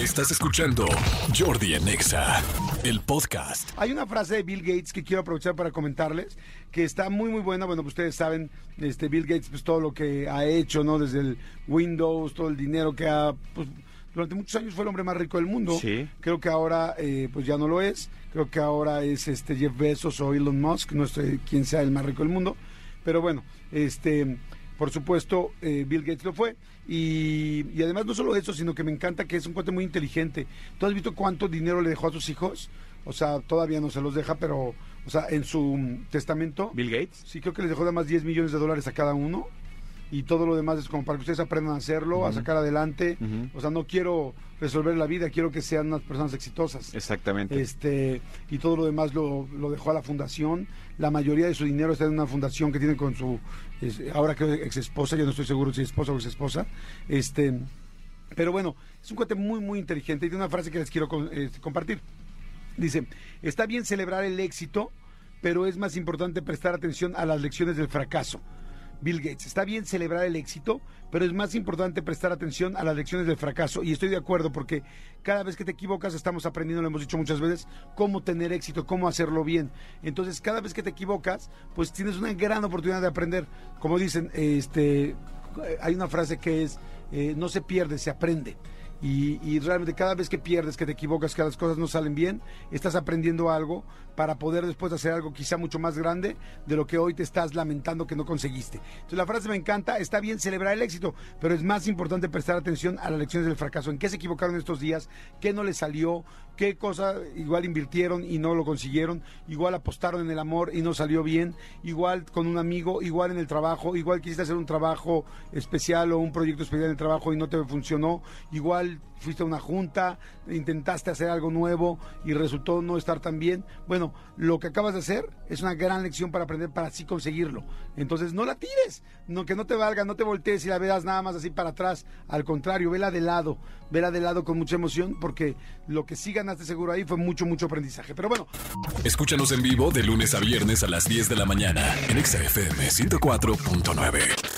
Estás escuchando Jordi Anexa, el podcast. Hay una frase de Bill Gates que quiero aprovechar para comentarles, que está muy muy buena. Bueno, pues ustedes saben, este Bill Gates, pues todo lo que ha hecho, ¿no? Desde el Windows, todo el dinero que ha, pues, durante muchos años fue el hombre más rico del mundo. Sí. Creo que ahora, eh, pues ya no lo es. Creo que ahora es este Jeff Bezos o Elon Musk, no sé quién sea el más rico del mundo. Pero bueno, este, por supuesto, eh, Bill Gates lo fue. Y, y además no solo eso, sino que me encanta que es un cuate muy inteligente. ¿Tú has visto cuánto dinero le dejó a sus hijos? O sea, todavía no se los deja, pero, o sea, en su testamento, Bill Gates. sí creo que les dejó además 10 millones de dólares a cada uno. Y todo lo demás es como para que ustedes aprendan a hacerlo, a sacar adelante. O sea, no quiero resolver la vida, quiero que sean unas personas exitosas. Exactamente. Este, y todo lo demás lo, lo dejó a la fundación. La mayoría de su dinero está en una fundación que tiene con su, es- ahora creo ex esposa, yo no estoy seguro si es esposa o ex esposa. Este, pero bueno, es un cuate muy, muy inteligente y tiene una frase que les quiero con- este, compartir. Dice, está bien celebrar el éxito, pero es más importante prestar atención a las lecciones del fracaso. Bill Gates, está bien celebrar el éxito, pero es más importante prestar atención a las lecciones del fracaso. Y estoy de acuerdo porque cada vez que te equivocas estamos aprendiendo, lo hemos dicho muchas veces, cómo tener éxito, cómo hacerlo bien. Entonces, cada vez que te equivocas, pues tienes una gran oportunidad de aprender. Como dicen, este, hay una frase que es, eh, no se pierde, se aprende. Y, y realmente cada vez que pierdes, que te equivocas, que las cosas no salen bien, estás aprendiendo algo para poder después hacer algo quizá mucho más grande de lo que hoy te estás lamentando que no conseguiste. Entonces la frase me encanta, está bien celebrar el éxito, pero es más importante prestar atención a las lecciones del fracaso, en qué se equivocaron estos días, qué no les salió, qué cosa igual invirtieron y no lo consiguieron, igual apostaron en el amor y no salió bien, igual con un amigo, igual en el trabajo, igual quisiste hacer un trabajo especial o un proyecto especial en el trabajo y no te funcionó, igual fuiste a una junta, intentaste hacer algo nuevo y resultó no estar tan bien. Bueno, lo que acabas de hacer es una gran lección para aprender para así conseguirlo. Entonces no la tires, no que no te valga, no te voltees y la veas nada más así para atrás. Al contrario, vela de lado, vela de lado con mucha emoción porque lo que sí ganaste seguro ahí fue mucho, mucho aprendizaje. Pero bueno, Escúchanos en vivo de lunes a viernes a las 10 de la mañana en Exa FM 104.9.